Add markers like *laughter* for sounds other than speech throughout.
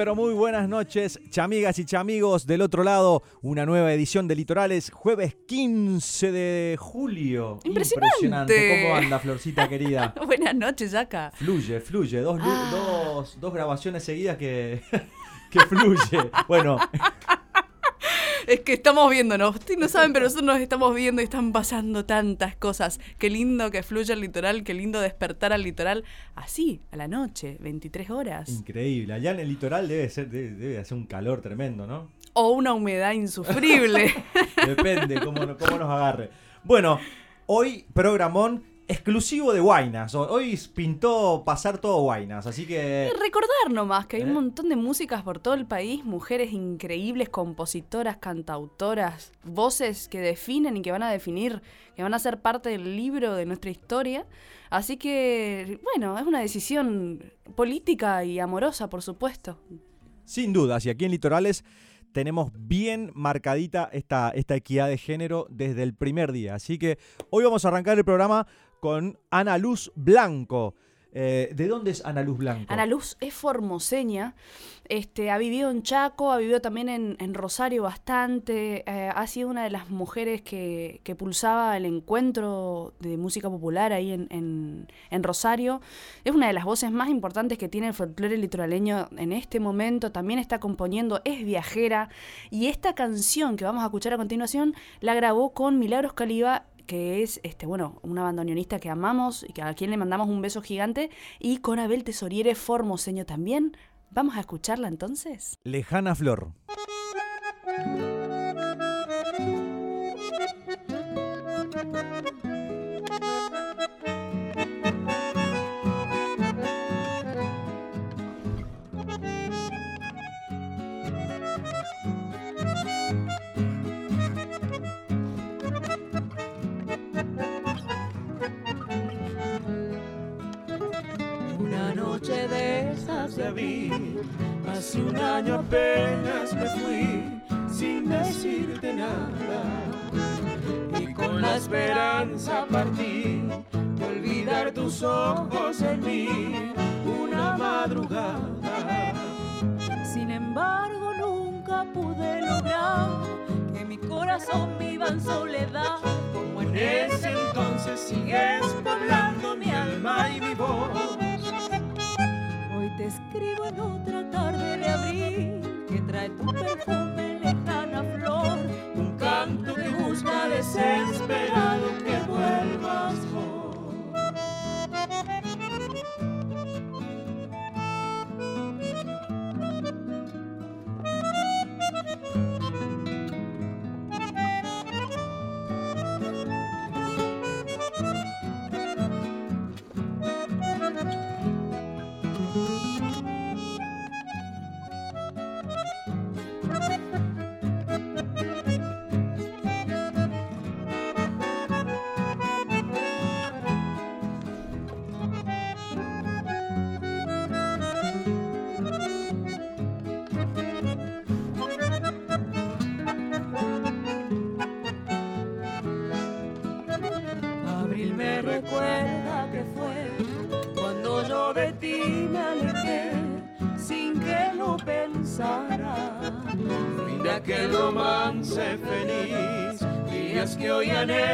Pero muy buenas noches, chamigas y chamigos del otro lado, una nueva edición de Litorales, jueves 15 de julio. Impresionante. ¿Cómo anda, Florcita querida? *laughs* buenas noches, acá. Fluye, fluye, dos, Ah. dos, dos grabaciones seguidas que, *laughs* que fluye. Bueno, Es que estamos viéndonos. Ustedes no saben, pero nosotros nos estamos viendo y están pasando tantas cosas. Qué lindo que fluya el litoral, qué lindo despertar al litoral así, a la noche, 23 horas. increíble. Allá en el litoral debe ser, debe, debe hacer un calor tremendo, ¿no? O una humedad insufrible. *laughs* Depende cómo, cómo nos agarre. Bueno, hoy programón exclusivo de Guainas. Ho- Hoy pintó pasar todo Guainas, así que... Recordar nomás que hay un ¿Eh? montón de músicas por todo el país, mujeres increíbles, compositoras, cantautoras, voces que definen y que van a definir, que van a ser parte del libro de nuestra historia. Así que, bueno, es una decisión política y amorosa, por supuesto. Sin dudas, y aquí en Litorales tenemos bien marcadita esta, esta equidad de género desde el primer día. Así que hoy vamos a arrancar el programa con Ana Luz Blanco. Eh, ¿De dónde es Ana Luz Blanco? Ana Luz es formoseña, este, ha vivido en Chaco, ha vivido también en, Rosario bastante, eh, ha sido una de las mujeres que, que pulsaba el encuentro de música popular ahí en, en- en Rosario. Es una de las voces más importantes que tiene el folclore litoraleño en este momento, también está componiendo, es viajera y esta canción que vamos a escuchar a continuación la grabó con Milagros Caliba que es este bueno una bandoneonista que amamos y que a quien le mandamos un beso gigante y con Abel Tesoriere formoseño también. Vamos a escucharla entonces. Lejana Flor. Noche de esas te vi, hace un año apenas me fui, sin decirte nada. Y con la esperanza partí de olvidar tus ojos en mí, una madrugada. Sin embargo, nunca pude lograr que mi corazón viva en soledad. Como en ese entonces sigues poblando mi alma y mi voz. Te escribo en otra tarde de abril que trae tu perfume lejana flor. Un canto que busca desesperado romance feliz, días que hoy anhelo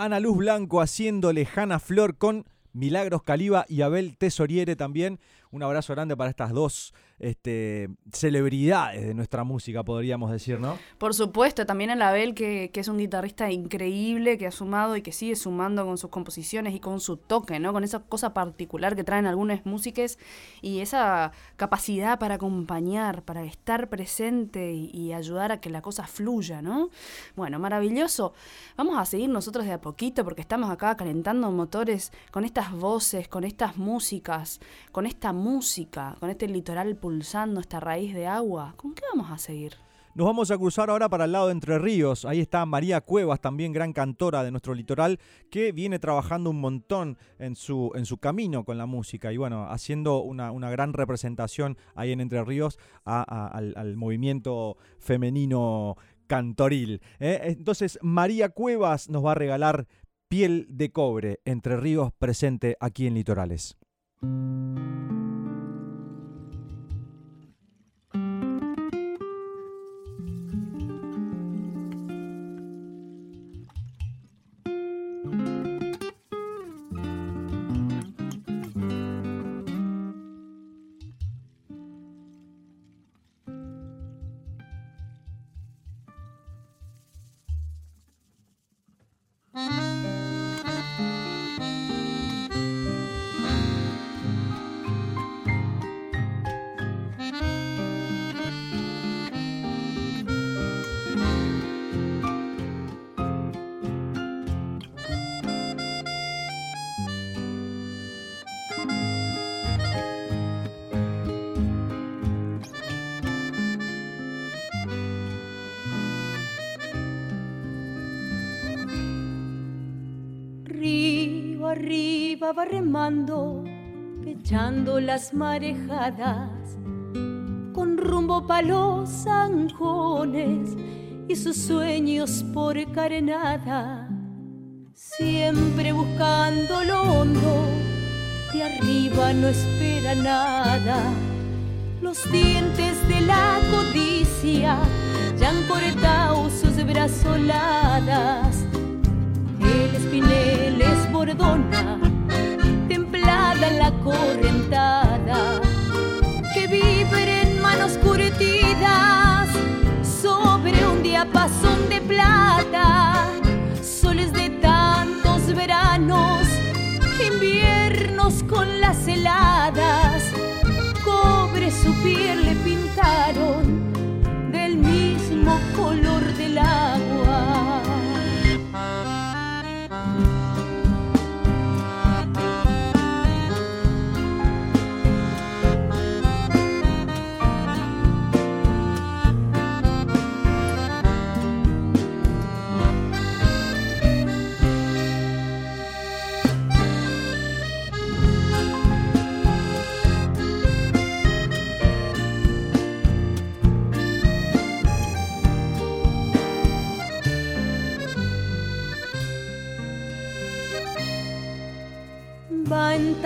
Ana Luz Blanco haciendo Lejana Flor con Milagros Caliba y Abel Tesoriere también. Un abrazo grande para estas dos este, celebridades de nuestra música, podríamos decir, ¿no? Por supuesto, también el Abel, que, es un guitarrista increíble, que ha sumado y que sigue sumando con sus composiciones y con su toque, ¿no? Con esa cosa particular que traen algunas músicas y esa capacidad para acompañar, para estar presente y, ayudar a que la cosa fluya, ¿no? Bueno, maravilloso. Vamos a seguir nosotros de a poquito porque estamos acá calentando motores con estas voces, con estas músicas, con esta con este litoral pulsando, esta raíz de agua. ¿Con qué vamos a seguir? Nos vamos a cruzar ahora para el lado de Entre Ríos. Ahí está María Cuevas, también gran cantora de nuestro litoral, que viene trabajando un montón en su, en su camino con la música y bueno, haciendo una, una gran representación ahí en Entre Ríos al, movimiento femenino cantoril. ¿eh? Entonces, María Cuevas nos va a regalar piel de cobre, Entre Ríos presente aquí en Litorales. Arriba va remando, echando las marejadas, con rumbo pa' los zanjones y sus sueños por carenada, siempre buscando lo hondo, de arriba no espera nada. Los dientes de la codicia ya han cortado sus brazoladas el espinel es bordona, templada la correntada, que vibre en manos curtidas sobre un diapasón de plata,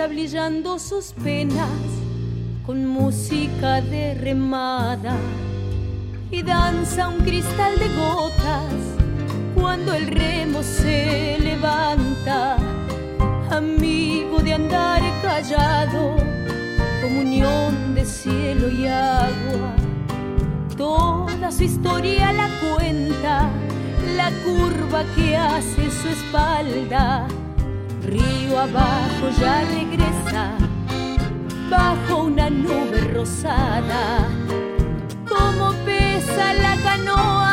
va entablillando sus penas con música de remada y danza un cristal de gotas cuando el remo se levanta, amigo de andar callado, comunión de cielo y agua. Toda su historia la cuenta, la curva que hace su espalda río abajo ya regresa bajo una nube rosada. Como pesa la canoa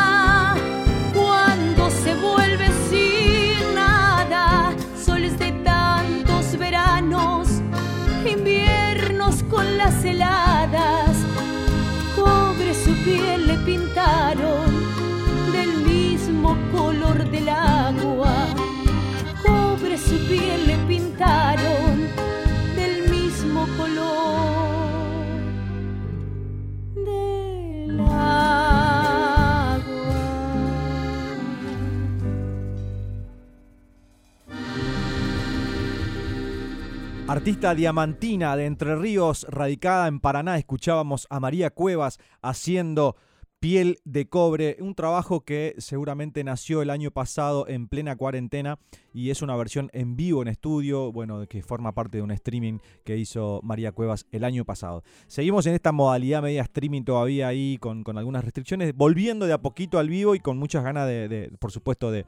Artista diamantina de Entre Ríos, radicada en Paraná, escuchábamos a María Cuevas haciendo Piel de Cobre, un trabajo que seguramente nació el año pasado en plena cuarentena y es una versión en vivo en estudio, bueno, que forma parte de un streaming que hizo María Cuevas el año pasado. Seguimos en esta modalidad media streaming todavía ahí con, algunas restricciones, volviendo de a poquito al vivo y con muchas ganas de, por supuesto, de...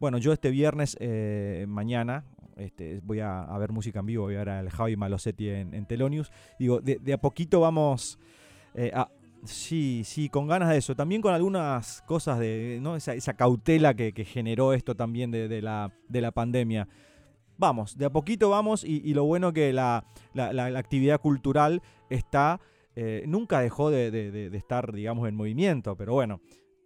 Bueno, yo este viernes, eh, mañana, este, voy a, ver música en vivo, voy a ver al Javi Malosetti en, Telonius. Digo, de, a poquito vamos eh, a, Sí, sí, con ganas de eso. También con algunas cosas de esa, cautela que, generó esto también de, la, de la pandemia. Vamos, de a poquito vamos y, lo bueno que la, actividad cultural está, eh, nunca dejó de, estar, digamos, en movimiento, pero bueno,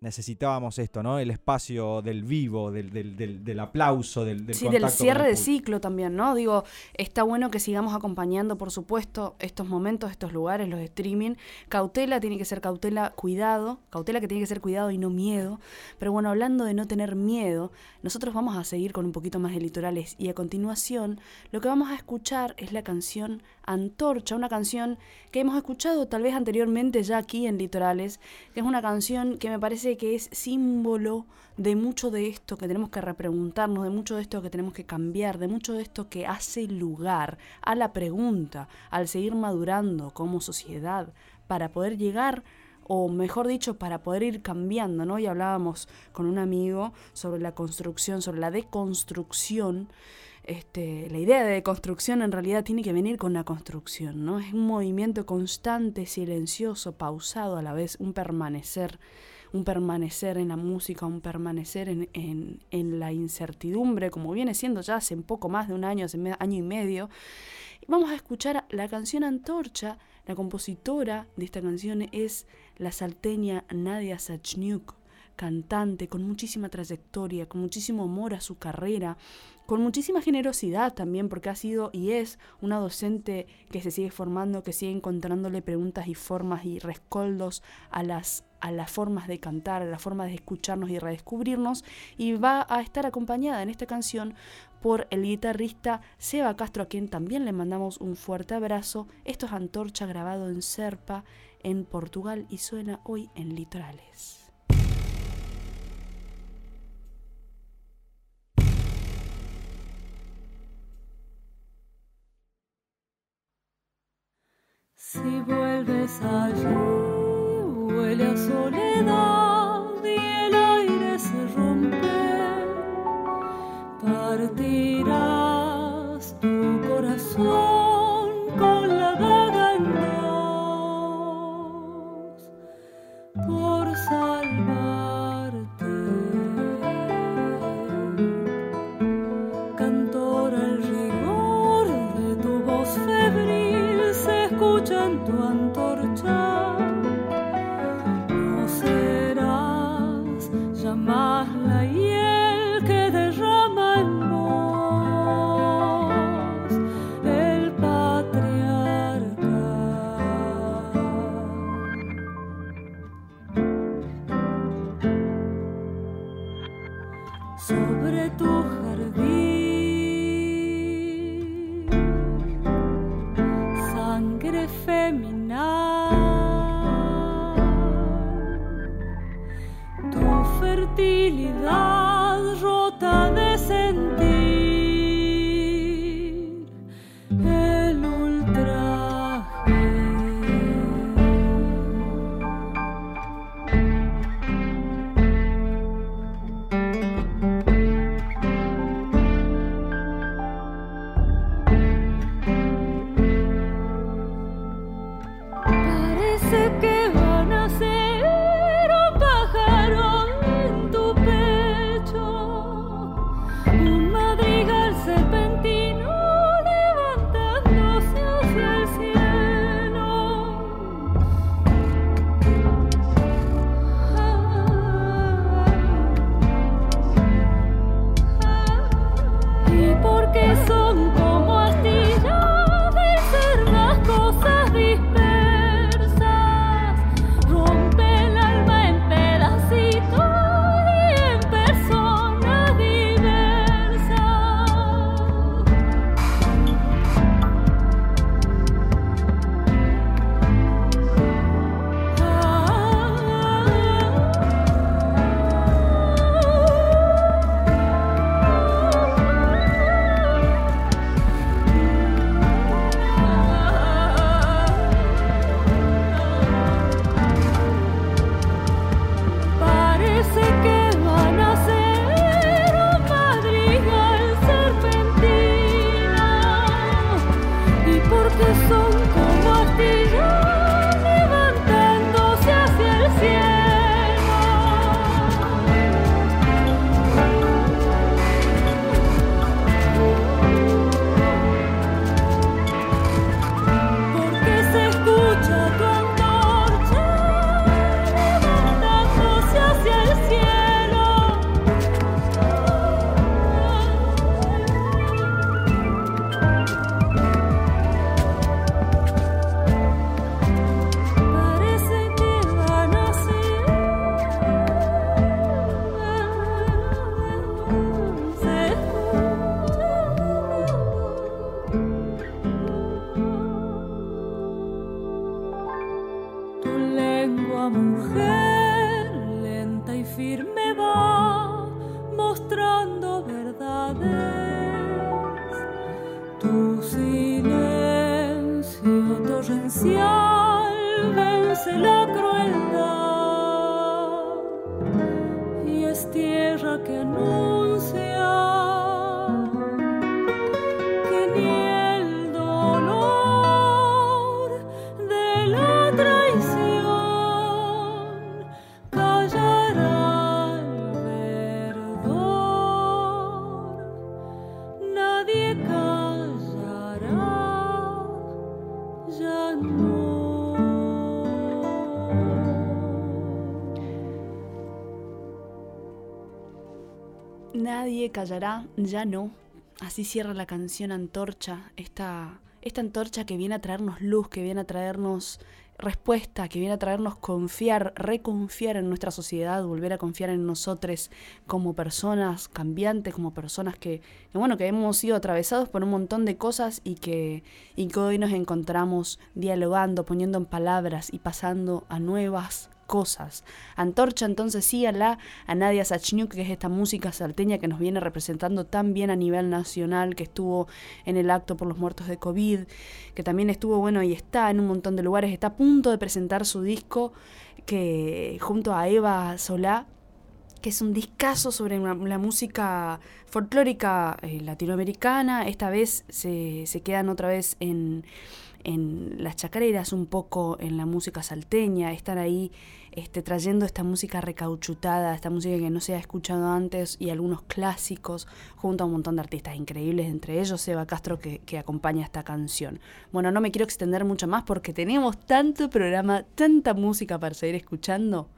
necesitábamos esto, ¿no? El espacio del vivo, del, del, del, aplauso, del, del Sí, del cierre de ciclo también, ¿no? Digo, está bueno que sigamos acompañando, por supuesto, estos momentos, estos lugares, los streaming. Cautela tiene que ser cautela, cuidado. Cautela que tiene que ser cuidado y no miedo. Pero bueno, hablando de no tener miedo, nosotros vamos a seguir con un poquito más de litorales. Y a continuación, lo que vamos a escuchar es la canción Antorcha, una canción que hemos escuchado tal vez anteriormente ya aquí en Litorales, que es una canción que me parece que es símbolo de mucho de esto que tenemos que repreguntarnos, de mucho de esto que tenemos que cambiar, de mucho de esto que hace lugar a la pregunta, al seguir madurando como sociedad, para poder llegar o mejor dicho, para poder ir cambiando, ¿no? Y hablábamos con un amigo sobre la construcción, sobre la deconstrucción este, la idea de construcción en realidad tiene que venir con la construcción, ¿no? Es un movimiento constante, silencioso, pausado a la vez, un permanecer, un permanecer en la música, un permanecer en, en, la incertidumbre, como viene siendo ya hace poco más de un año, hace año y medio. Vamos a escuchar la canción Antorcha, la compositora de esta canción es la salteña Nadia Sachniuk, cantante con muchísima trayectoria, con muchísimo amor a su carrera, con muchísima generosidad también, porque ha sido y es una docente que se sigue formando, que sigue encontrándole preguntas y formas y rescoldos a las, a las formas de cantar, a las formas de escucharnos y redescubrirnos, y va a estar acompañada en esta canción por el guitarrista Seba Castro, a quien también le mandamos un fuerte abrazo. Esto es Antorcha grabado en Serpa, en Portugal, y suena hoy en Litorales. Si vuelves allí, huele a soledad callará, ya no. Así cierra la canción Antorcha, esta, esta antorcha que viene a traernos luz, que viene a traernos respuesta, que viene a traernos confiar, reconfiar en nuestra sociedad, volver a confiar en nosotros como personas cambiantes, como personas que, que, bueno, que hemos sido atravesados por un montón de cosas y que, y que hoy nos encontramos dialogando, poniendo en palabras y pasando a nuevas cosas. Antorcha, entonces síganla a Nadia Sachniuk, que es esta música salteña que nos viene representando tan bien a nivel nacional, que estuvo en el acto por los muertos de COVID, que también estuvo, bueno, y está en un montón de lugares, está a punto de presentar su disco que junto a Eva Solá, que es un discazo sobre la, la música folclórica eh, latinoamericana. Esta vez se, se quedan otra vez en, en las chacareras, un poco en la música salteña, están ahí este, trayendo esta música recauchutada, esta música que no se ha escuchado antes y algunos clásicos, junto a un montón de artistas increíbles, entre ellos Seba Castro que, que acompaña esta canción. Bueno, no me quiero extender mucho más porque tenemos tanto programa, tanta música para seguir escuchando.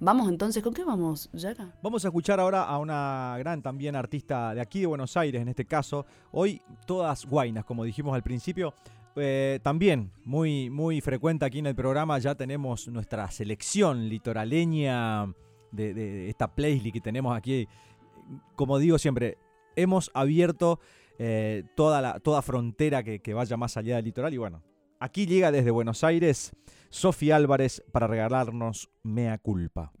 Vamos entonces, ¿con qué vamos, Yara? Vamos a escuchar ahora a una gran también artista de aquí de Buenos Aires, en este caso. Hoy todas guainas, como dijimos al principio. Eh, también muy, muy frecuente aquí en el programa, ya tenemos nuestra selección litoraleña de, de esta playlist que tenemos aquí. Como digo siempre, hemos abierto eh, toda, la, toda frontera que, que vaya más allá del litoral y bueno, aquí llega desde Buenos Aires Sofía Álvarez para regalarnos Mea Culpa.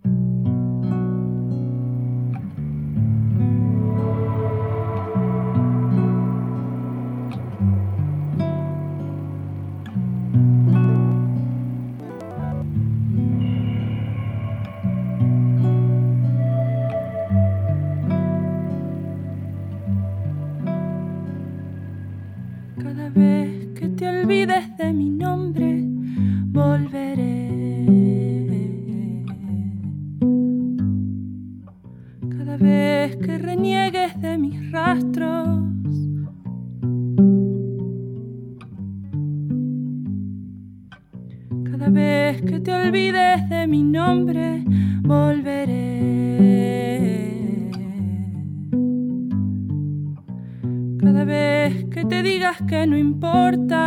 Cada vez que te olvides de mi nombre, volveré. Cada vez que te digas que no importa.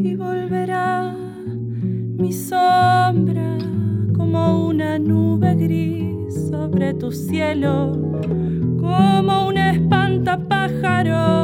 Y volverá mi sombra como una nube gris sobre tu cielo, como un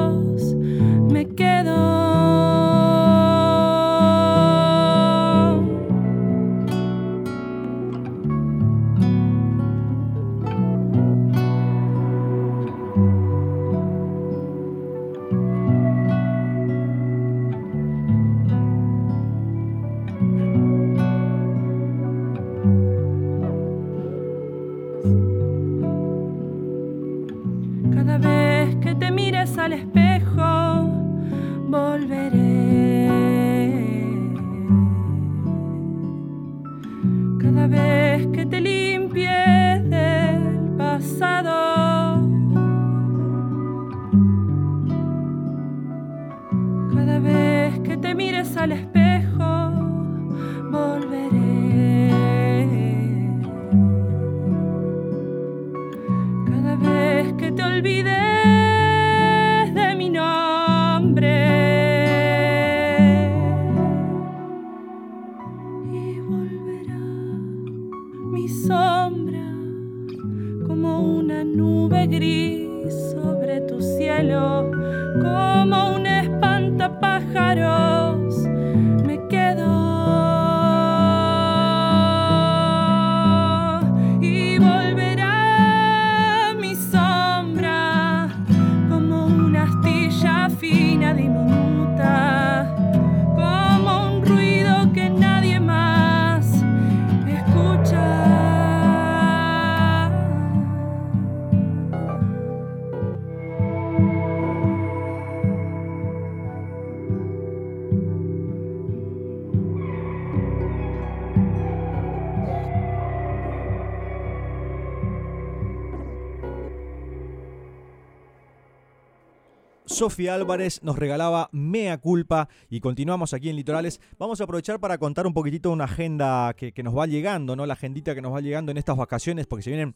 Sofía Álvarez nos regalaba Mea Culpa y continuamos aquí en Litorales. Vamos a aprovechar para contar un poquitito una agenda que, nos va llegando, ¿no? La agendita que nos va llegando en estas vacaciones, porque se vienen,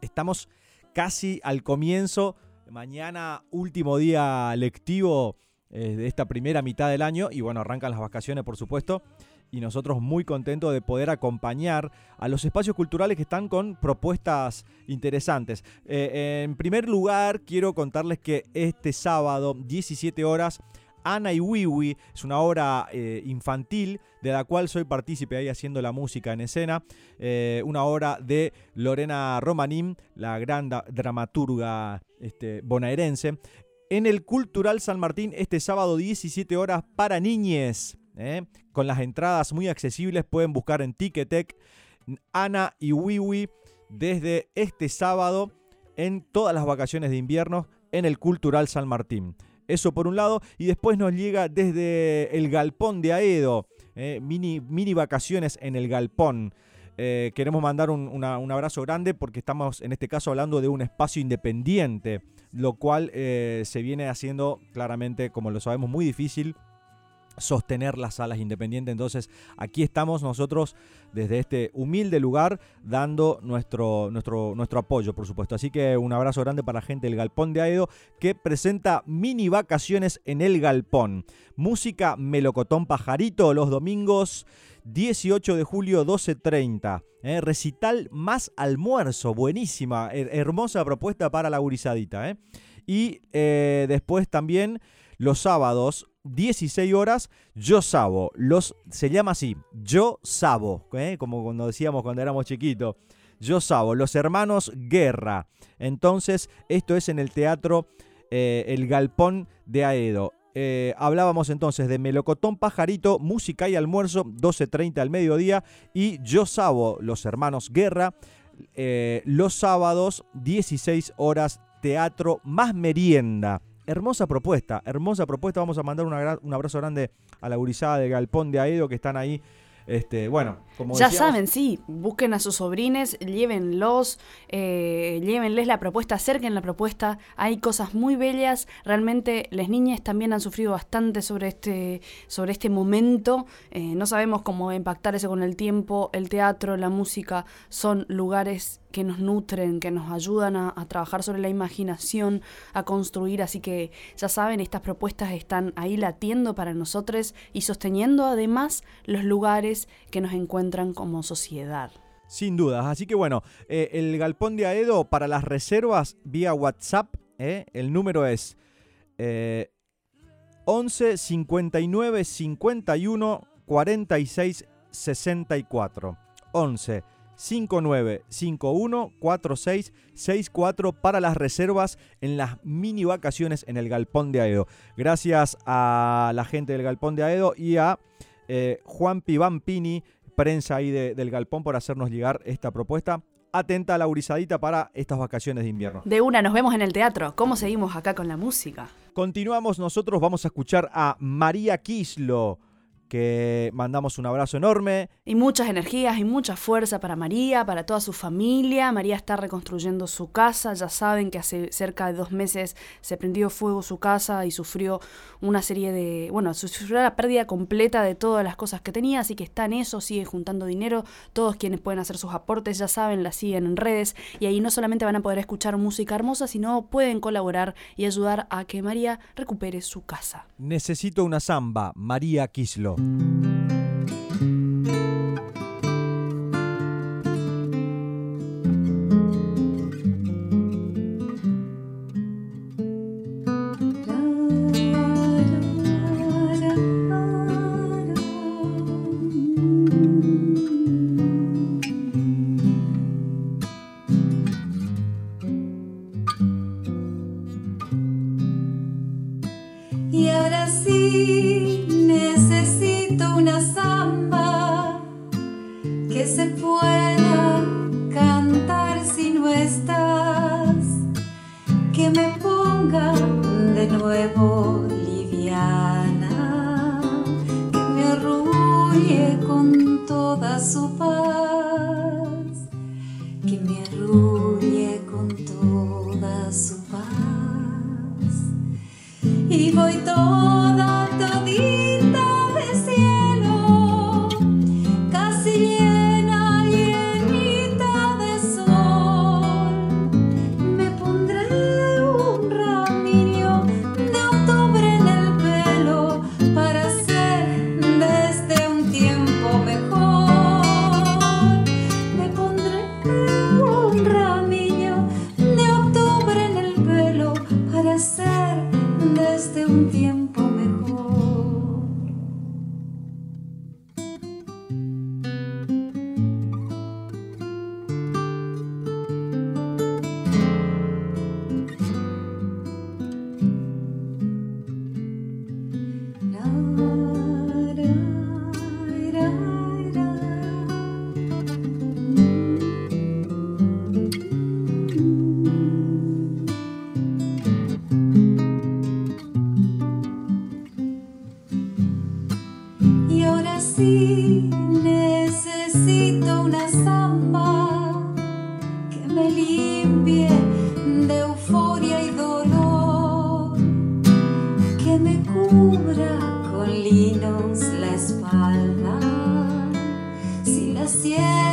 estamos casi al comienzo, mañana último día lectivo eh, de esta primera mitad del año y bueno, arrancan las vacaciones por supuesto y nosotros muy contentos de poder acompañar a los espacios culturales que están con propuestas interesantes. Eh, en primer lugar, quiero contarles que este sábado, 17 horas, Ana y Wiwi es una obra eh, infantil de la cual soy partícipe ahí haciendo la música en escena. Eh, una obra de Lorena Romanín, la gran dramaturga este, bonaerense. En el Cultural San Martín este sábado 17 horas para niñes. ¿Eh? con las entradas muy accesibles. Pueden buscar en Ticketek Ana y Wiwi desde este sábado en todas las vacaciones de invierno en el Cultural San Martín. Eso por un lado, y después nos llega desde el Galpón de Aedo, ¿eh? mini, mini vacaciones en el Galpón. Eh, queremos mandar un, un, abrazo grande porque estamos en este caso hablando de un espacio independiente, lo cual se viene haciendo claramente, como lo sabemos, muy difícil sostener las salas independientes. Entonces, aquí estamos nosotros desde este humilde lugar dando nuestro, nuestro, nuestro apoyo, por supuesto. Así que un abrazo grande para la gente del Galpón de Aedo que presenta mini vacaciones en el Galpón. Música Melocotón Pajarito los domingos 18 de julio 12.30. ¿eh? recital más almuerzo, buenísima, hermosa propuesta para la gurizadita. ¿eh? Y eh, después también los sábados 16 horas, Yo Sabo. Los, se llama así, Yo Sabo, ¿eh? como cuando decíamos cuando éramos chiquitos. Yo Sabo, los hermanos Guerra. Entonces, esto es en el teatro eh, El Galpón de Aedo. Eh, hablábamos entonces de Melocotón Pajarito, música y almuerzo, 12.30 al mediodía. Y Yo Sabo, los hermanos Guerra, los sábados, 16 horas, teatro más merienda hermosa propuesta, hermosa propuesta. Vamos a mandar un abrazo grande a la gurizada de Galpón de Aedo que están ahí este, bueno, como Ya saben, sí, busquen a sus sobrines, llévenlos, eh, llévenles la propuesta, acerquen la propuesta. Hay cosas muy bellas. Realmente las niñas también han sufrido bastante sobre este, sobre este momento. Eh, no sabemos cómo impactar eso con el tiempo. El teatro, la música son lugares que nos nutren, que nos ayudan a, trabajar sobre la imaginación, a construir. Así que ya saben, estas propuestas están ahí latiendo para nosotros y sosteniendo además los lugares que nos encuentran como sociedad. Sin dudas. Así que bueno, eh, el galpón de Aedo para las reservas vía WhatsApp, eh, el número es 11 59 51 46 64. 11 59514664 para las reservas en las mini vacaciones en el Galpón de Aedo. Gracias a la gente del Galpón de Aedo y a eh, Juan Pivampini, prensa ahí del Galpón, por hacernos llegar esta propuesta. Atenta a la urizadita para estas vacaciones de invierno. De una, nos vemos en el teatro. ¿Cómo seguimos acá con la música? Continuamos nosotros, vamos a escuchar a María Kislo que mandamos un abrazo enorme. Y muchas energías y mucha fuerza para María, para toda su familia. María está reconstruyendo su casa. Ya saben que hace cerca de dos meses se prendió fuego su casa y sufrió una serie de. Bueno, sufrió la pérdida completa de todas las cosas que tenía. Así que está en eso, sigue juntando dinero. Todos quienes pueden hacer sus aportes, ya saben, la siguen en redes. Y ahí no solamente van a poder escuchar música hermosa, sino pueden colaborar y ayudar a que María recupere su casa. Necesito una samba, María Kislo. Y pueda cantar si no estás, que me ponga de nuevo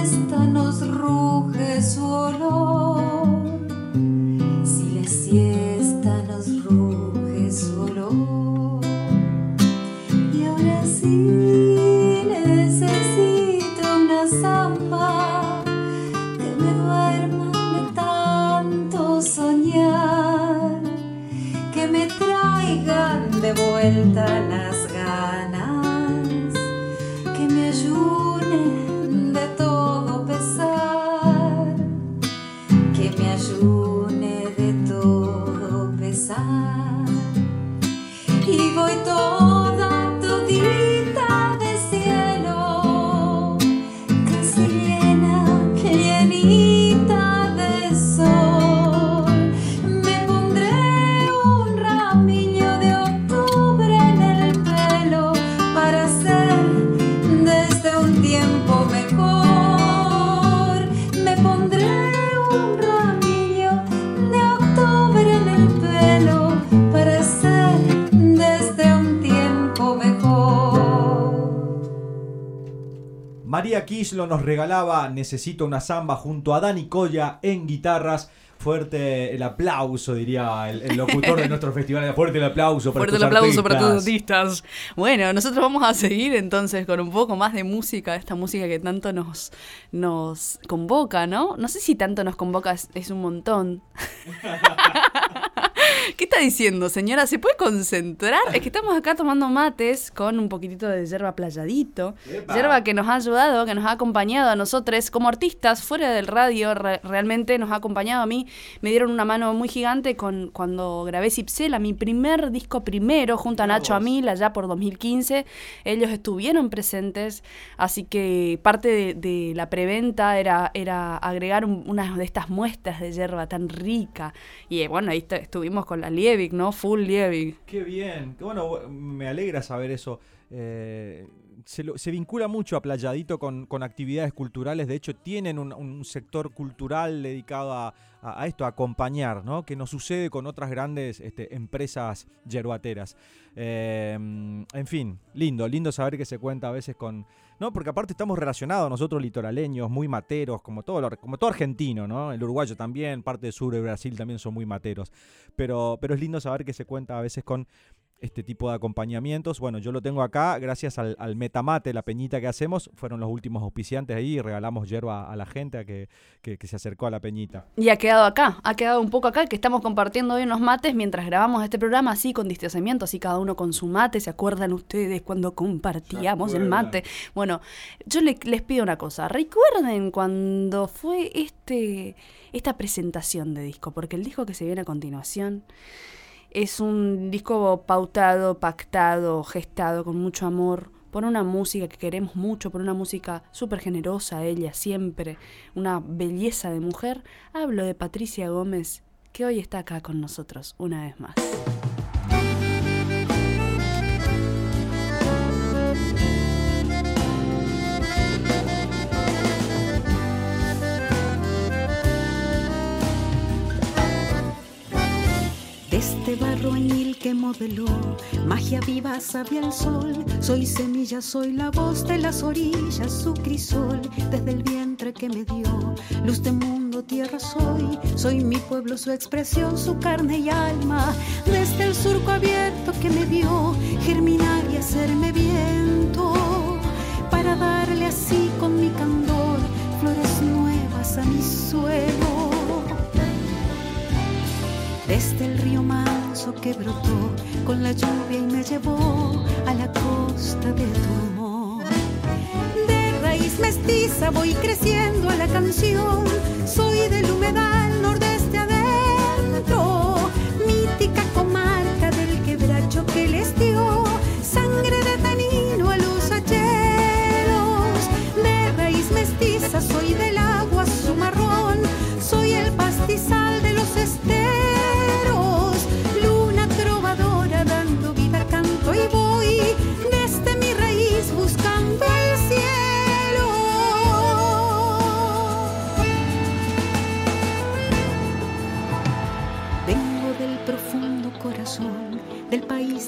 siesta nos ruge su olor, Kislo nos regalaba Necesito una samba junto a Dani Coya en guitarras. Fuerte el aplauso, diría el, el locutor de nuestro festival. Fuerte el aplauso para Fuerte el estos aplauso para todos los artistas. artistas. Bueno, nosotros vamos a seguir entonces con un poco más de música, esta música que tanto nos, nos convoca, ¿no? No sé si tanto nos convoca, es, es un montón. *laughs* ¿Qué está diciendo, señora? ¿Se puede concentrar? Es que estamos acá tomando mates con un poquitito de yerba playadito. Yerba que nos ha ayudado, que nos ha acompañado a nosotros como artistas fuera del radio. re- realmente nos ha acompañado a mí. Me dieron una mano muy gigante con cuando grabé Cipsela, mi primer disco primero, junto a Nacho Amil, allá por 2015. Ellos estuvieron presentes, así que parte de, de la preventa era, era agregar un- una de estas muestras de yerba tan rica. Y eh, bueno, ahí est- estuvimos con la Liebig, ¿no? Full Liebig. Qué bien, qué bueno, me alegra saber eso. Eh, se, vincula mucho a Playadito con, actividades culturales, de hecho tienen un, sector cultural dedicado a, esto, a acompañar, ¿no? que nos sucede con otras grandes este, empresas yerbateras. Eh, en fin, lindo, lindo saber que se cuenta a veces con... No, porque aparte estamos relacionados nosotros litoraleños, muy materos, como todo, como todo argentino, ¿no? El uruguayo también, parte del sur de Brasil también son muy materos. Pero, pero es lindo saber que se cuenta a veces con este tipo de acompañamientos. Bueno, yo lo tengo acá, gracias al, al Metamate, la peñita que hacemos, fueron los últimos auspiciantes ahí y regalamos hierba a la gente a que, que- que se acercó a la peñita. Y ha quedado acá, ha quedado un poco acá, que estamos compartiendo hoy unos mates mientras grabamos este programa, así con distanciamiento, así cada uno con su mate. ¿Se acuerdan ustedes cuando compartíamos el mate? Bueno, yo le- les pido una cosa. Recuerden cuando fue este esta presentación de disco, porque el disco que se viene a continuación es un disco pautado, pactado, gestado con mucho amor por una música que queremos mucho, por una música súper generosa, ella siempre, una belleza de mujer. Hablo de Patricia Gómez, que hoy está acá con nosotros una vez más. Este barro añil que modeló, magia viva sabia el sol. Soy semilla, soy la voz de las orillas, su crisol, desde el vientre que me dio. Luz de mundo, tierra soy, soy mi pueblo, su expresión, su carne y alma. Desde el surco abierto que me vio, germinar y hacerme viento. Para darle así con mi candor flores nuevas a mi suelo desde el río manso que brotó con la lluvia y me llevó a la costa de tu amor. De raíz mestiza voy creciendo a la canción, soy del humedal nordeste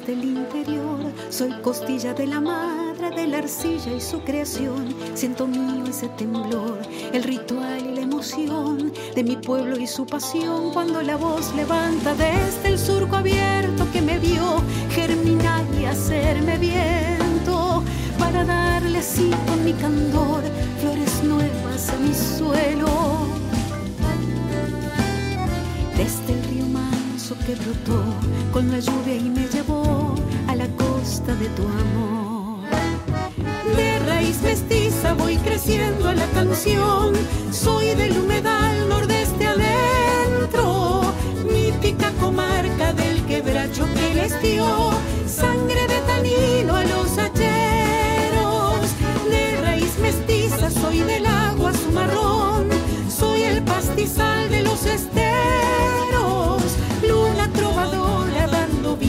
país del interior. Soy costilla de la madre, de la arcilla y su creación. Siento mío ese temblor, el ritual y la emoción de mi pueblo y su pasión. Cuando la voz levanta desde el surco abierto que me vio germinar y hacerme viento. Para darle así con mi candor flores nuevas a mi suelo desde el que brotó con la lluvia y me llevó a la costa de tu amor. De raíz mestiza voy creciendo a la canción, soy del humedal nordeste adentro, mítica comarca del quebracho que les dio sangre de tanino a los hacheros. De raíz mestiza soy del agua su marrón, soy el pastizal de los esteros,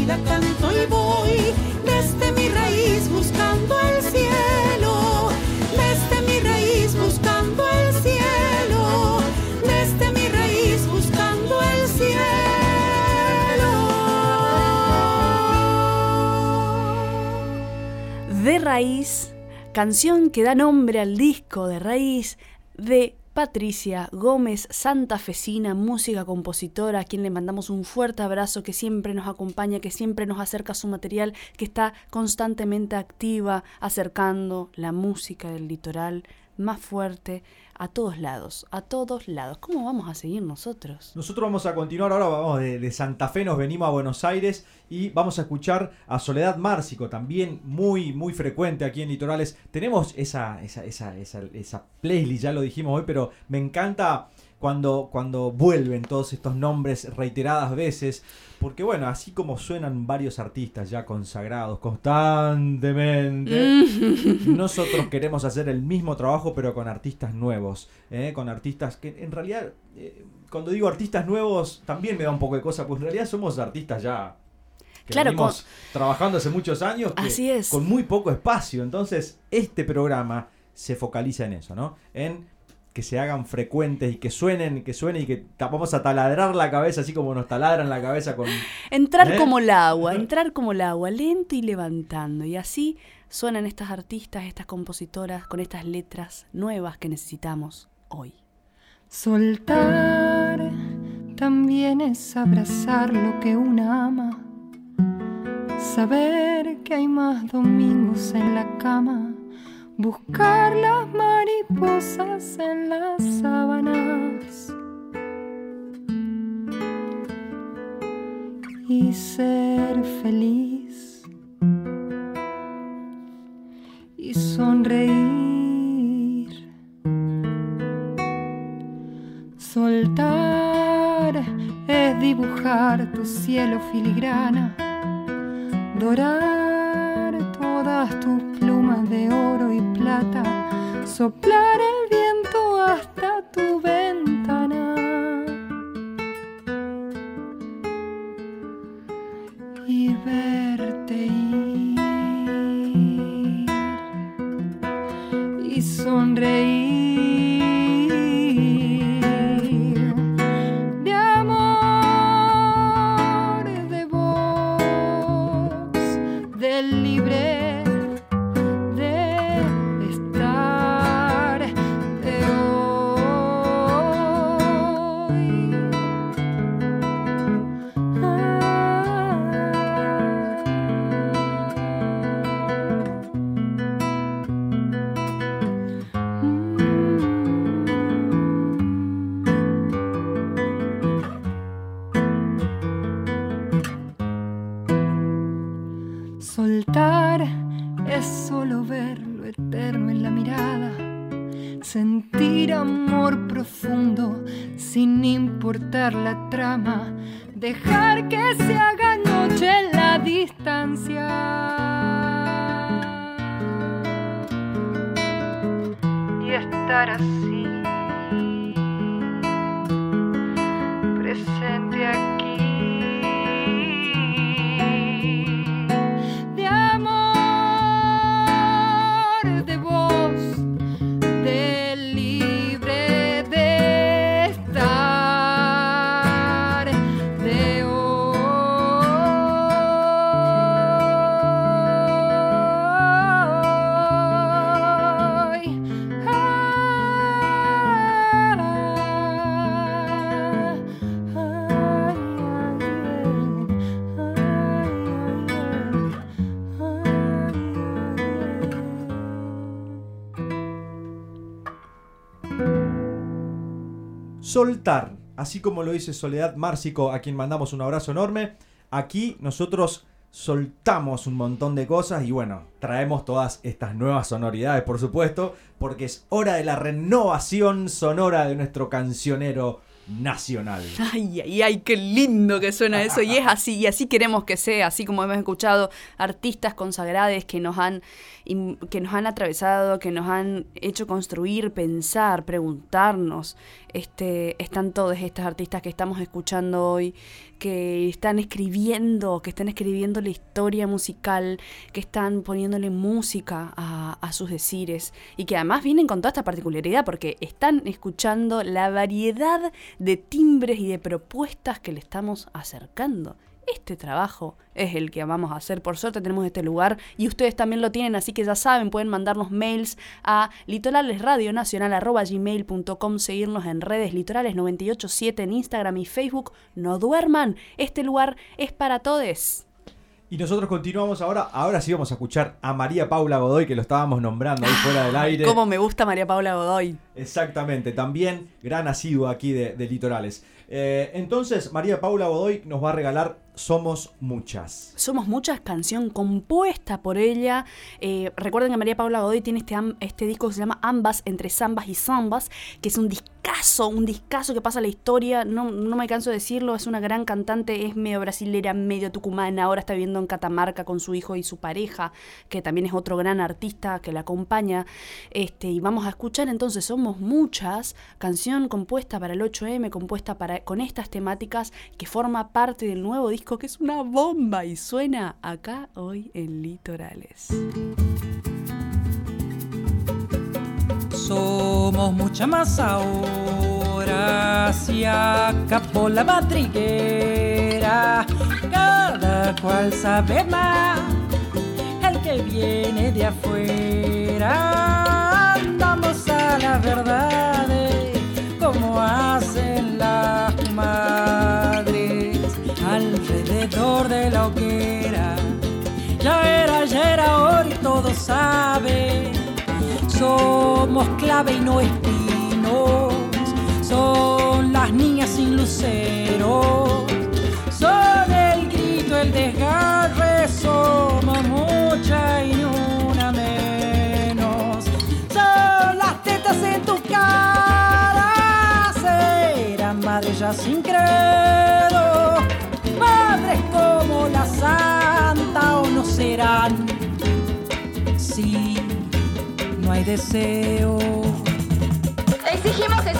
vida, canto y voy desde mi raíz buscando el cielo, desde mi raíz buscando el cielo, desde mi raíz buscando el cielo. De Raíz, canción que da nombre al disco de Raíz de Patricia Gómez, santafesina, música compositora, a quien le mandamos un fuerte abrazo, que siempre nos acompaña, que siempre nos acerca su material, que está constantemente activa, acercando la música del litoral más fuerte a todos lados, a todos lados. ¿Cómo vamos a seguir nosotros? Nosotros vamos a continuar ahora, vamos de, Santa Fe, nos venimos a Buenos Aires y vamos a escuchar a Soledad Márcico, también muy, muy frecuente aquí en Litorales. Tenemos esa, esa, esa, esa, esa playlist, ya lo dijimos hoy, pero me encanta cuando, cuando vuelven todos estos nombres reiteradas veces. Porque bueno, así como suenan varios artistas ya consagrados constantemente, *laughs* nosotros queremos hacer el mismo trabajo pero con artistas nuevos, ¿eh? con artistas que en realidad, eh, cuando digo artistas nuevos, también me da un poco de cosa, pues en realidad somos artistas ya que Claro, venimos trabajando hace muchos años que- Así es. con muy poco espacio. Entonces, este programa se focaliza en eso, ¿no? En que se hagan frecuentes y que suenen, que suenen y que vamos a taladrar la cabeza así como nos taladran la cabeza con... Entrar ¿Eh? como el agua, *laughs* entrar como el agua, lento y levantando. Y así suenan estas artistas, estas compositoras, con estas letras nuevas que necesitamos hoy. Soltar también es abrazar lo que una ama. Saber que hay más domingos en la cama. Buscar las mariposas en las sábanas. Y ser feliz. Y sonreír. Soltar es dibujar tu cielo filigrana, dorar todas tus de oro y plata, soplar Deja Soltar, así como lo dice Soledad Márcico, a quien mandamos un abrazo enorme. Aquí nosotros soltamos un montón de cosas y bueno, traemos todas estas nuevas sonoridades, por supuesto, porque es hora de la renovación sonora de nuestro cancionero nacional. Ay, ay, ay, qué lindo que suena eso. Y es *laughs* así, y así queremos que sea, así como hemos escuchado artistas consagrados que nos han, que nos han atravesado, que nos han hecho construir, pensar, preguntarnos. Este, están todos estos artistas que estamos escuchando hoy, que están escribiendo, que están escribiendo la historia musical, que están poniéndole música a, a sus decires y que además vienen con toda esta particularidad porque están escuchando la variedad de timbres y de propuestas que le estamos acercando. Este trabajo es el que vamos a hacer. Por suerte tenemos este lugar y ustedes también lo tienen, así que ya saben, pueden mandarnos mails a litoralesradionacional.gmail.com, seguirnos en redes litorales987 en Instagram y Facebook. No duerman, este lugar es para todos. Y nosotros continuamos ahora. Ahora sí vamos a escuchar a María Paula Godoy, que lo estábamos nombrando ahí fuera del aire. Cómo me gusta María Paula Godoy. Exactamente, también gran asiduo aquí de, de Litorales. Eh, entonces, María Paula Godoy nos va a regalar Somos Muchas. Somos muchas, canción compuesta por ella. Eh, recuerden que María Paula Godoy tiene este, este disco que se llama Ambas, entre zambas y zambas, que es un discazo, un discazo que pasa la historia. No, no me canso de decirlo, es una gran cantante, es medio brasilera, medio tucumana. Ahora está viviendo en Catamarca con su hijo y su pareja, que también es otro gran artista que la acompaña. Este, y vamos a escuchar entonces Somos Muchas, canción compuesta para el 8M, compuesta para, con estas temáticas, que forma parte del nuevo disco que es una bomba y suena acá hoy en Litorales. Somos mucha más ahora, se acabó la madriguera, cada cual sabe más, el que viene de afuera, andamos a las verdades, somos clave y no espinos. Son las niñas sin lucero. Son el grito, el desgarre. Somos mucha y una menos. Son las tetas en tu cara. Serán madres ya sin credo. Madres como la santa o no serán. Sí Exigimos que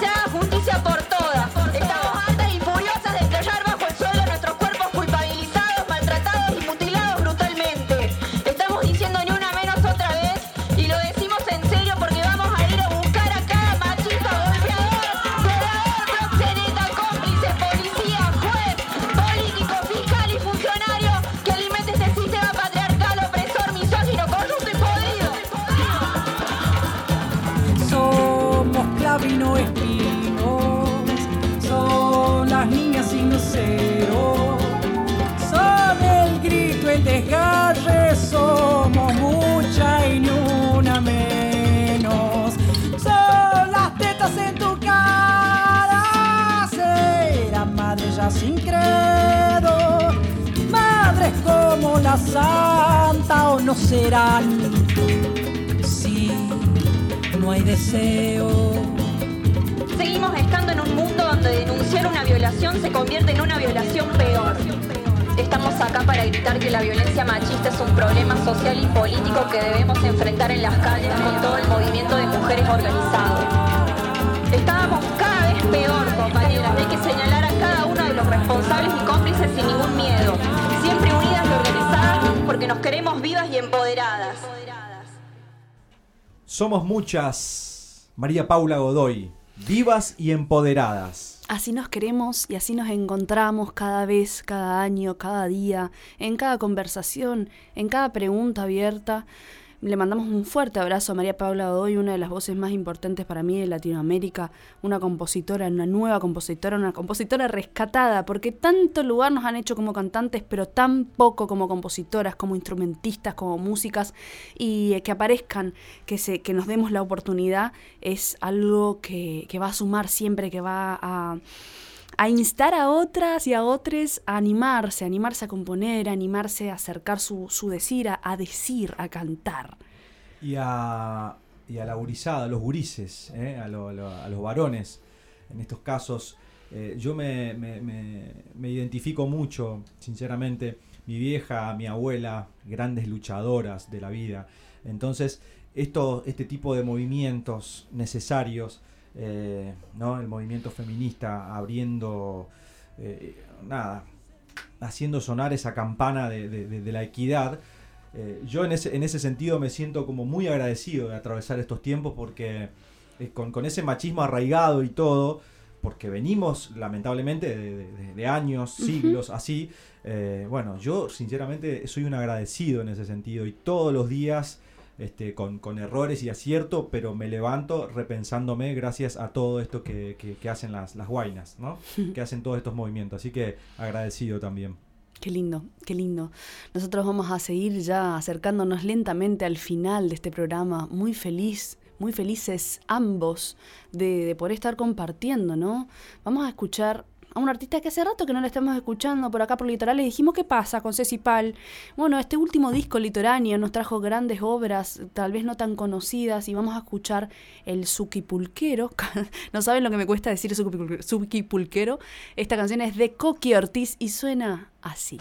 santa o no será si no hay deseo. Seguimos estando en un mundo donde denunciar una violación se convierte en una violación peor. Estamos acá para gritar que la violencia machista es un problema social y político que debemos enfrentar en las calles con todo el movimiento de mujeres organizado. Estábamos cada vez peor, compañeras. Hay que señalar a cada uno de los responsables y cómplices sin ningún miedo porque nos queremos vivas y empoderadas. Somos muchas, María Paula Godoy, vivas y empoderadas. Así nos queremos y así nos encontramos cada vez, cada año, cada día, en cada conversación, en cada pregunta abierta. Le mandamos un fuerte abrazo a María Paula Godoy, una de las voces más importantes para mí de Latinoamérica, una compositora, una nueva compositora, una compositora rescatada, porque tanto lugar nos han hecho como cantantes, pero tan poco como compositoras, como instrumentistas, como músicas, y eh, que aparezcan, que, se, que nos demos la oportunidad, es algo que, que va a sumar siempre, que va a a instar a otras y a otros a animarse, a animarse a componer, a animarse a acercar su, su decir, a, decir, a cantar. Y a, y a la gurizada, a los gurises, ¿eh? a, a lo- a los varones, en estos casos. eh, yo me, me- me- me identifico mucho, sinceramente. Mi vieja, mi abuela, grandes luchadoras de la vida. Entonces, esto, este tipo de movimientos necesarios, eh, ¿no? el movimiento feminista abriendo, eh, nada, haciendo sonar esa campana de, de- la equidad, eh, yo en ese, en ese sentido me siento como muy agradecido de atravesar estos tiempos porque con, con ese machismo arraigado y todo, porque venimos lamentablemente de, años, siglos así, bueno, yo sinceramente soy un agradecido en ese sentido y todos los días este, con, con errores y acierto, pero me levanto repensándome gracias a todo esto que, que- que hacen las, las guainas, ¿no? *laughs* que hacen todos estos movimientos, así que agradecido también. Qué lindo, qué lindo. Nosotros vamos a seguir ya acercándonos lentamente al final de este programa, muy feliz, muy felices ambos de, de poder estar compartiendo, ¿no? Vamos a escuchar a un artista que hace rato que no lo estamos escuchando por acá por Litoral y dijimos, ¿qué pasa con Ceci Pal? Bueno, este último disco litoráneo nos trajo grandes obras, tal vez no tan conocidas, y vamos a escuchar el Suki Pulquero. *laughs* no saben lo que me cuesta decir Suki Pulquero- Suki Pulquero. Esta canción es de Coqui Ortiz y suena así.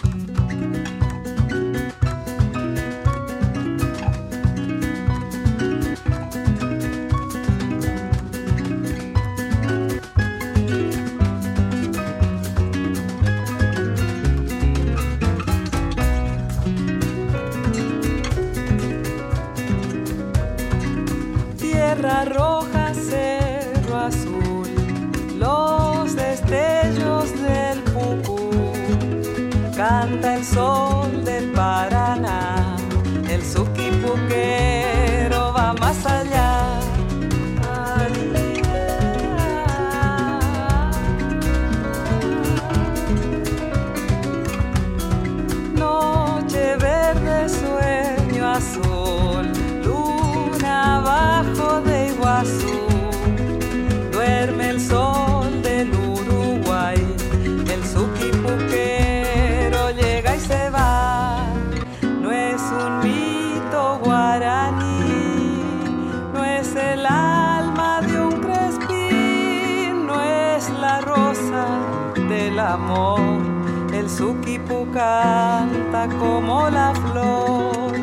Canta como la flor,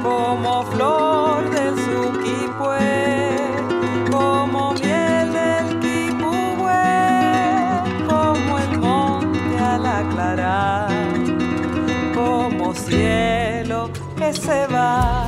como flor del suquipue, como miel del quipúe, como el monte al aclarar, como cielo que se va.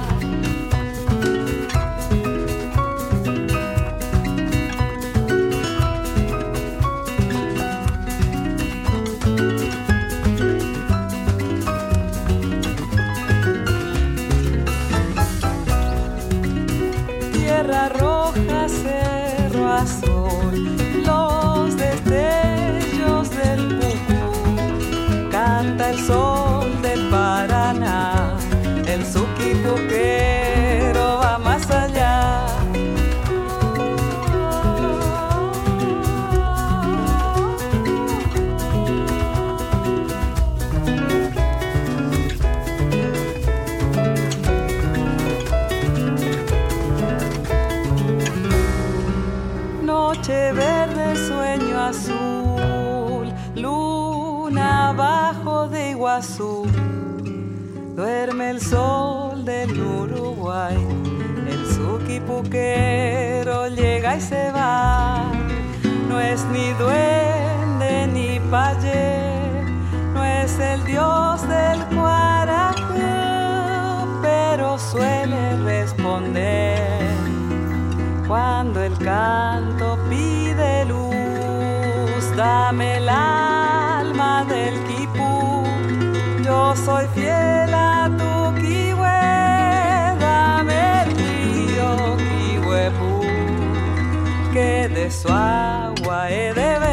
Suquipuquero llega y se va, no es ni duende ni payé, no es el dios del Cuarajú, pero suele responder cuando el canto pide luz, dame el alma del quipú, yo soy fiel que de su agua he de beber.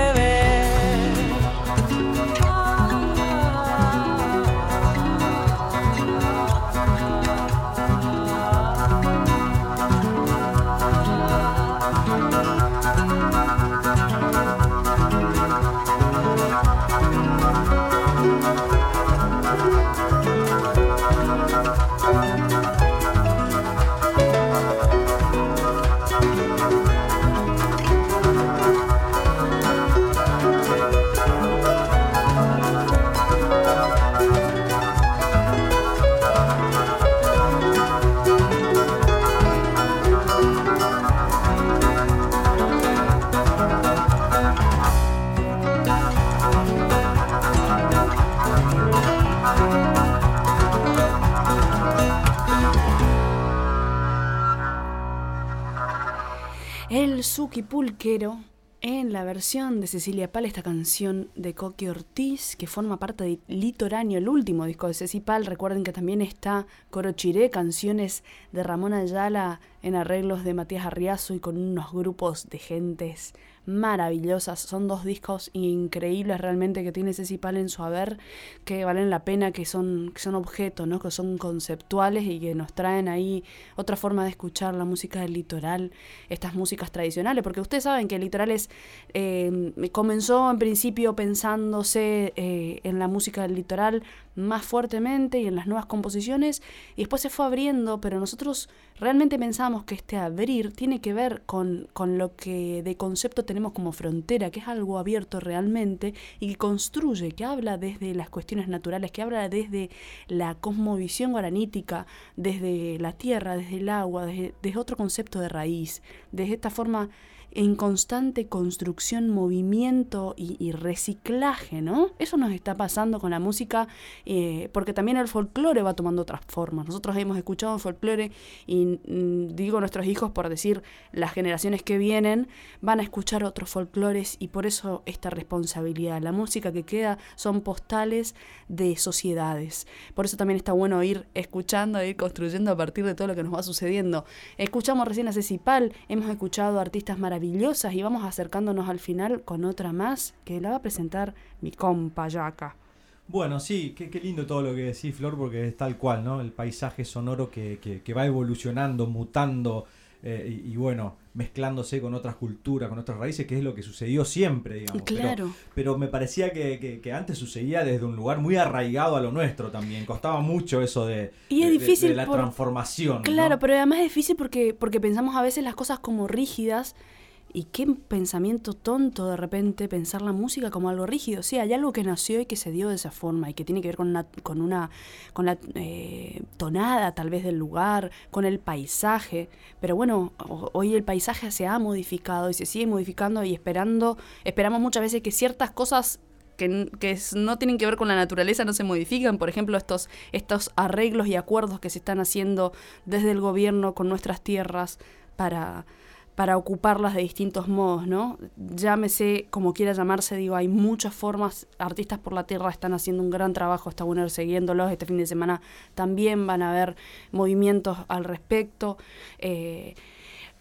Suki Pulquero en la versión de Cecilia Pal, esta canción de Coqui Ortiz, que forma parte de Litoráneo, el último disco de Ceci Pal. Recuerden que también está Corochiré, canciones de Ramón Ayala en arreglos de Matías Arriazo y con unos grupos de gentes maravillosas. Son dos discos increíbles realmente que tiene Ceci Pal en su haber, que valen la pena, que son, que son objetos, ¿no? que son conceptuales y que nos traen ahí otra forma de escuchar la música del litoral, estas músicas tradicionales, porque ustedes saben que el litoral es, eh, comenzó en principio pensándose eh, en la música del litoral más fuertemente y en las nuevas composiciones y después se fue abriendo, pero nosotros realmente pensamos que este abrir tiene que ver con, con lo que de concepto tenemos como frontera, que es algo abierto realmente y que construye, que habla desde las cuestiones naturales, que habla desde la cosmovisión guaranítica, desde la tierra, desde el agua, desde, desde otro concepto de raíz, desde esta forma en constante construcción, movimiento y, reciclaje, ¿no? Eso nos está pasando con la música, eh, porque también el folclore va tomando otras formas. Nosotros hemos escuchado folclore y mm, digo nuestros hijos por decir, las generaciones que vienen van a escuchar otros folclores y por eso esta responsabilidad. La música que queda son postales de sociedades. Por eso también está bueno ir escuchando, ir construyendo a partir de todo lo que nos va sucediendo. Escuchamos recién a Ceci Pal, hemos escuchado artistas maravillosas y vamos acercándonos al final con otra más que la va a presentar mi compa Yaca. Bueno, sí, qué, qué, lindo todo lo que decís, Flor, porque es tal cual, ¿no? El paisaje sonoro que, que, que va evolucionando, mutando eh, y, y, bueno, mezclándose con otras culturas, con otras raíces, que es lo que sucedió siempre, digamos. Claro. Pero, pero me parecía que, que, antes sucedía desde un lugar muy arraigado a lo nuestro también. Costaba mucho eso de, y es de, difícil de la por... transformación. Claro, ¿no? pero además es difícil porque, porque pensamos a veces las cosas como rígidas y qué pensamiento tonto de repente pensar la música como algo rígido. Sí, hay algo que nació y que se dio de esa forma y que tiene que ver con una, con una, con la eh, tonada tal vez del lugar, con el paisaje. Pero bueno, hoy el paisaje se ha modificado y se sigue modificando y esperando, esperamos muchas veces que ciertas cosas que, que, no tienen que ver con la naturaleza no se modifican. Por ejemplo, estos, estos arreglos y acuerdos que se están haciendo desde el gobierno con nuestras tierras para para ocuparlas de distintos modos, ¿no? Llámese como quiera llamarse, digo, hay muchas formas, Artistas por la Tierra están haciendo un gran trabajo, está bueno ir siguiéndolos, este fin de semana también van a haber movimientos al respecto. Eh,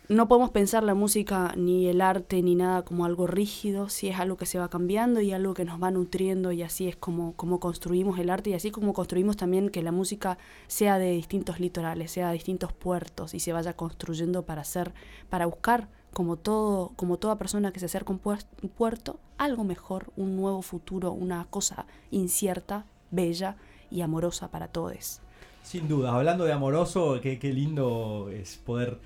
no podemos pensar la música ni el arte ni nada como algo rígido, si es algo que se va cambiando y algo que nos va nutriendo y así es como, como construimos el arte y así como construimos también que la música sea de distintos litorales, sea de distintos puertos y se vaya construyendo para hacer, para buscar como todo, como toda persona que se acerca a un puerto, algo mejor, un nuevo futuro, una cosa incierta, bella y amorosa para todos. Sin duda, hablando de amoroso, qué, qué lindo es poder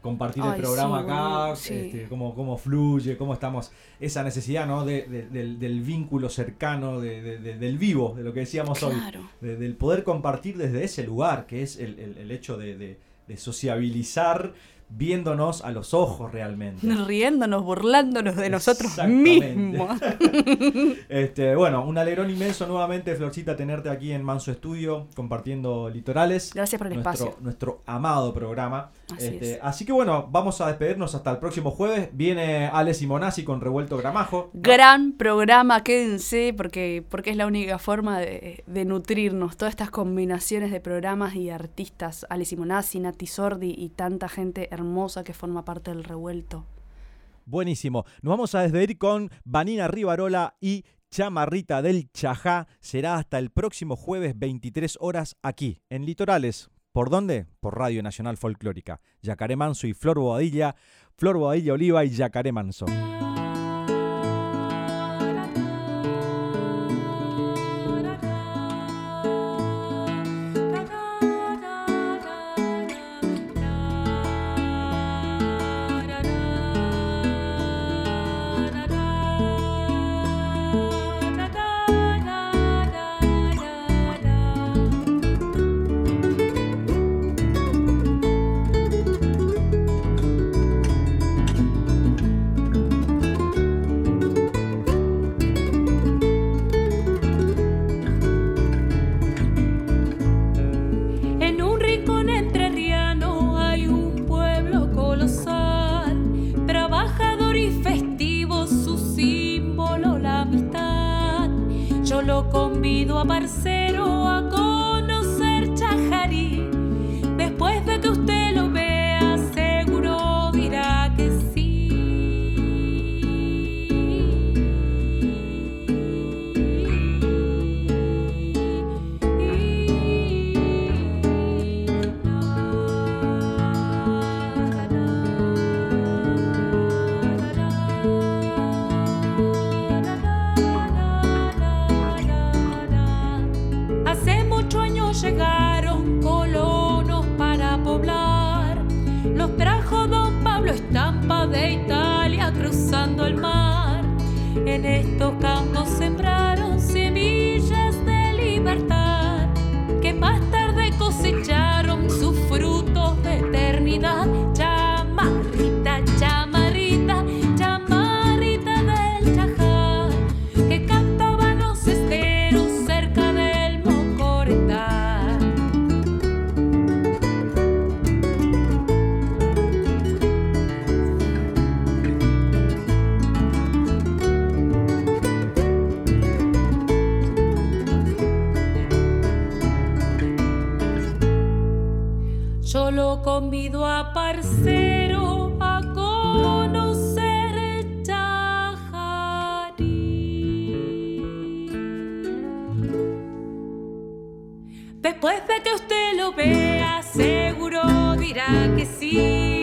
compartir Ay, el programa sí, acá, bueno, sí. este, cómo, cómo fluye, cómo estamos, esa necesidad ¿no? de- de- del, del vínculo cercano, de- de- de- del vivo, de lo que decíamos hoy, Claro. de- del poder compartir desde ese lugar, que es el, el- el hecho de, sociabilizar viéndonos a los ojos realmente. *laughs* Riéndonos, burlándonos de nosotros Exactamente. mismos. *laughs* Este, bueno, un alegrón inmenso nuevamente, Florcita, tenerte aquí en Manso Estudio compartiendo litorales. Gracias por el nuestro, espacio. Nuestro amado programa. Así Este, es. así que bueno, vamos a despedirnos hasta el próximo jueves. Viene Ale Simonazzi con Revuelto Gramajo. Gran programa, quédense, porque, porque es la única forma de, de nutrirnos. Todas estas combinaciones de programas y artistas, Ale Simonazzi, Nati Sordi y tanta gente hermosa que forma parte del revuelto. Buenísimo. Nos vamos a despedir con Vanina Rivarola y Chamarrita del Chajá. Será hasta el próximo jueves 23 horas aquí, en Litorales. ¿Por dónde? Por Radio Nacional Folclórica. Yacaré Manso y Flor Boadilla. Flor Boadilla Oliva y Yacaré Manso. Italia cruzando el mar. En estos campos sembraron semillas de libertad que más tarde cosecharon sus frutos de eternidad. Lo vea, seguro dirá que sí.